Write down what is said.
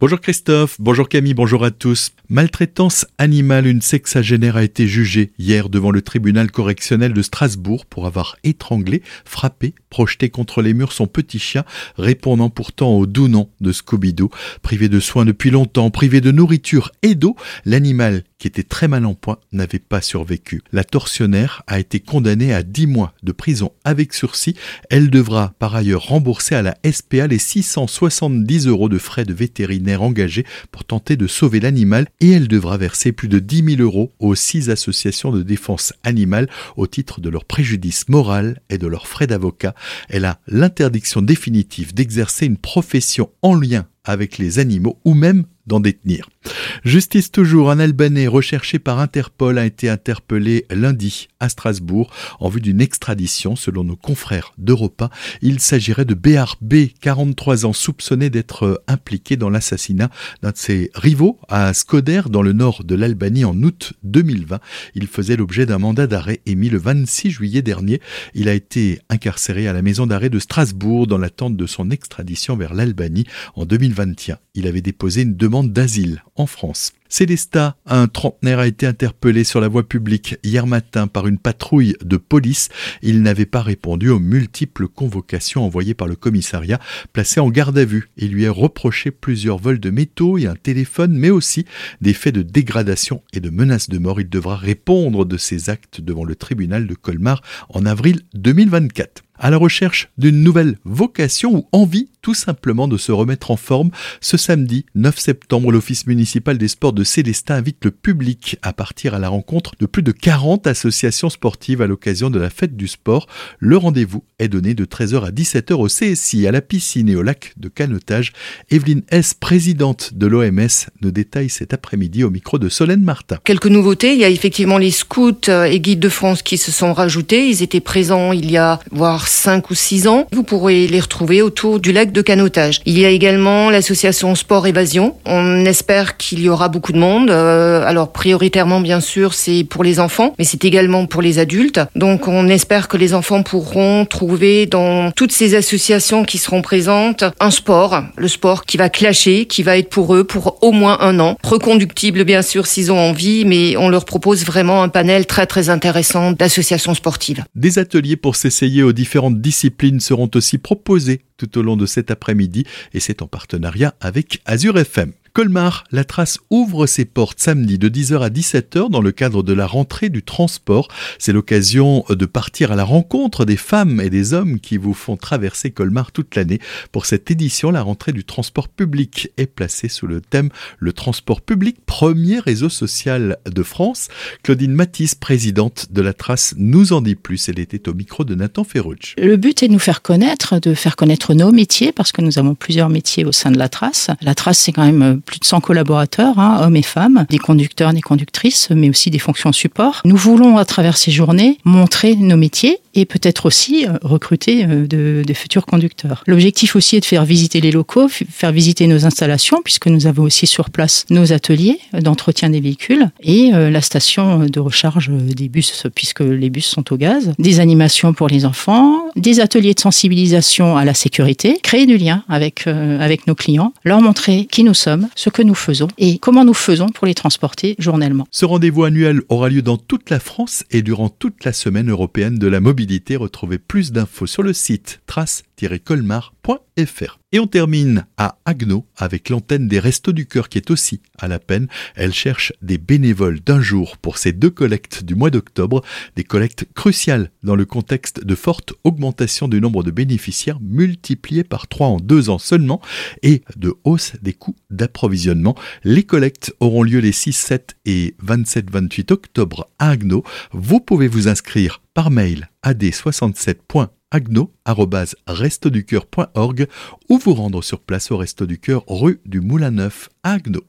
Bonjour Christophe, bonjour Camille, bonjour à tous. Maltraitance animale, une sexagénaire a été jugée hier devant le tribunal correctionnel de Strasbourg pour avoir étranglé, frappé, projeté contre les murs son petit chien, répondant pourtant au doux nom de Scooby-Doo. Privé de soins depuis longtemps, privé de nourriture et d'eau, l'animal qui était très mal en point, n'avait pas survécu. La tortionnaire a été condamnée à 10 mois de prison avec sursis. Elle devra par ailleurs rembourser à la SPA les 670 euros de frais de vétérinaire engagés pour tenter de sauver l'animal et elle devra verser plus de 10 000 euros aux six associations de défense animale au titre de leur préjudice moral et de leurs frais d'avocat. Elle a l'interdiction définitive d'exercer une profession en lien avec les animaux ou même d'en détenir. Justice toujours, un Albanais recherché par Interpol a été interpellé lundi à Strasbourg en vue d'une extradition selon nos confrères d'Europa. Il s'agirait de Béar B, 43 ans, soupçonné d'être impliqué dans l'assassinat d'un de ses rivaux à Skoder dans le nord de l'Albanie en août 2020. Il faisait l'objet d'un mandat d'arrêt émis le 26 juillet dernier. Il a été incarcéré à la maison d'arrêt de Strasbourg dans l'attente de son extradition vers l'Albanie en 2021. Il avait déposé une demande d'asile en France. Célesta, un trentenaire, a été interpellé sur la voie publique hier matin par une patrouille de police. Il n'avait pas répondu aux multiples convocations envoyées par le commissariat, placé en garde à vue. Il lui est reproché plusieurs vols de métaux et un téléphone, mais aussi des faits de dégradation et de menaces de mort. Il devra répondre de ses actes devant le tribunal de Colmar en avril 2024 à la recherche d'une nouvelle vocation ou envie tout simplement de se remettre en forme. Ce samedi 9 septembre, l'Office municipal des sports Célestin invite le public à partir à la rencontre de plus de 40 associations sportives à l'occasion de la fête du sport. Le rendez-vous est donné de 13h à 17h au CSI, à la piscine et au lac de canotage. Evelyne S., présidente de l'OMS, nous détaille cet après-midi au micro de Solène Martin. Quelques nouveautés, il y a effectivement les scouts et guides de France qui se sont rajoutés. Ils étaient présents il y a voire 5 ou 6 ans. Vous pourrez les retrouver autour du lac de canotage. Il y a également l'association Sport Évasion. On espère qu'il y aura beaucoup de monde. Euh, alors prioritairement, bien sûr, c'est pour les enfants, mais c'est également pour les adultes. Donc on espère que les enfants pourront trouver dans toutes ces associations qui seront présentes un sport, le sport qui va clasher, qui va être pour eux pour au moins un an. Reconductible, bien sûr, s'ils ont envie, mais on leur propose vraiment un panel très très intéressant d'associations sportives. Des ateliers pour s'essayer aux différentes disciplines seront aussi proposés tout au long de cet après-midi et c'est en partenariat avec Azure FM. Colmar, la trace ouvre ses portes samedi de 10h à 17h dans le cadre de la rentrée du transport. C'est l'occasion de partir à la rencontre des femmes et des hommes qui vous font traverser Colmar toute l'année. Pour cette édition, la rentrée du transport public est placée sous le thème Le transport public, premier réseau social de France. Claudine Matisse, présidente de la trace, nous en dit plus. Elle était au micro de Nathan Ferrucci. Le but est de nous faire connaître, de faire connaître nos métiers, parce que nous avons plusieurs métiers au sein de la trace. La trace, c'est quand même plus de 100 collaborateurs, hein, hommes et femmes, des conducteurs, des conductrices, mais aussi des fonctions support. Nous voulons, à travers ces journées, montrer nos métiers et peut-être aussi euh, recruter euh, de, de, futurs conducteurs. L'objectif aussi est de faire visiter les locaux, faire visiter nos installations, puisque nous avons aussi sur place nos ateliers d'entretien des véhicules et euh, la station de recharge des bus, puisque les bus sont au gaz, des animations pour les enfants, des ateliers de sensibilisation à la sécurité, créer du lien avec, avec nos clients, leur montrer qui nous sommes, ce que nous faisons et comment nous faisons pour les transporter journellement. Ce rendez-vous annuel aura lieu dans toute la France et durant toute la semaine européenne de la mobilité. Retrouvez plus d'infos sur le site trace-colmar.fr. Et on termine à Agno avec l'antenne des Restos du Cœur qui est aussi à la peine. Elle cherche des bénévoles d'un jour pour ces deux collectes du mois d'octobre, des collectes cruciales dans le contexte de forte augmentation du nombre de bénéficiaires multiplié par trois en deux ans seulement et de hausse des coûts d'approvisionnement. Les collectes auront lieu les 6, 7 et 27-28 octobre à Agno. Vous pouvez vous inscrire par mail à d67 agno.restoducœur.org ou vous rendre sur place au Resto du Cœur rue du Moulin Neuf à Agno.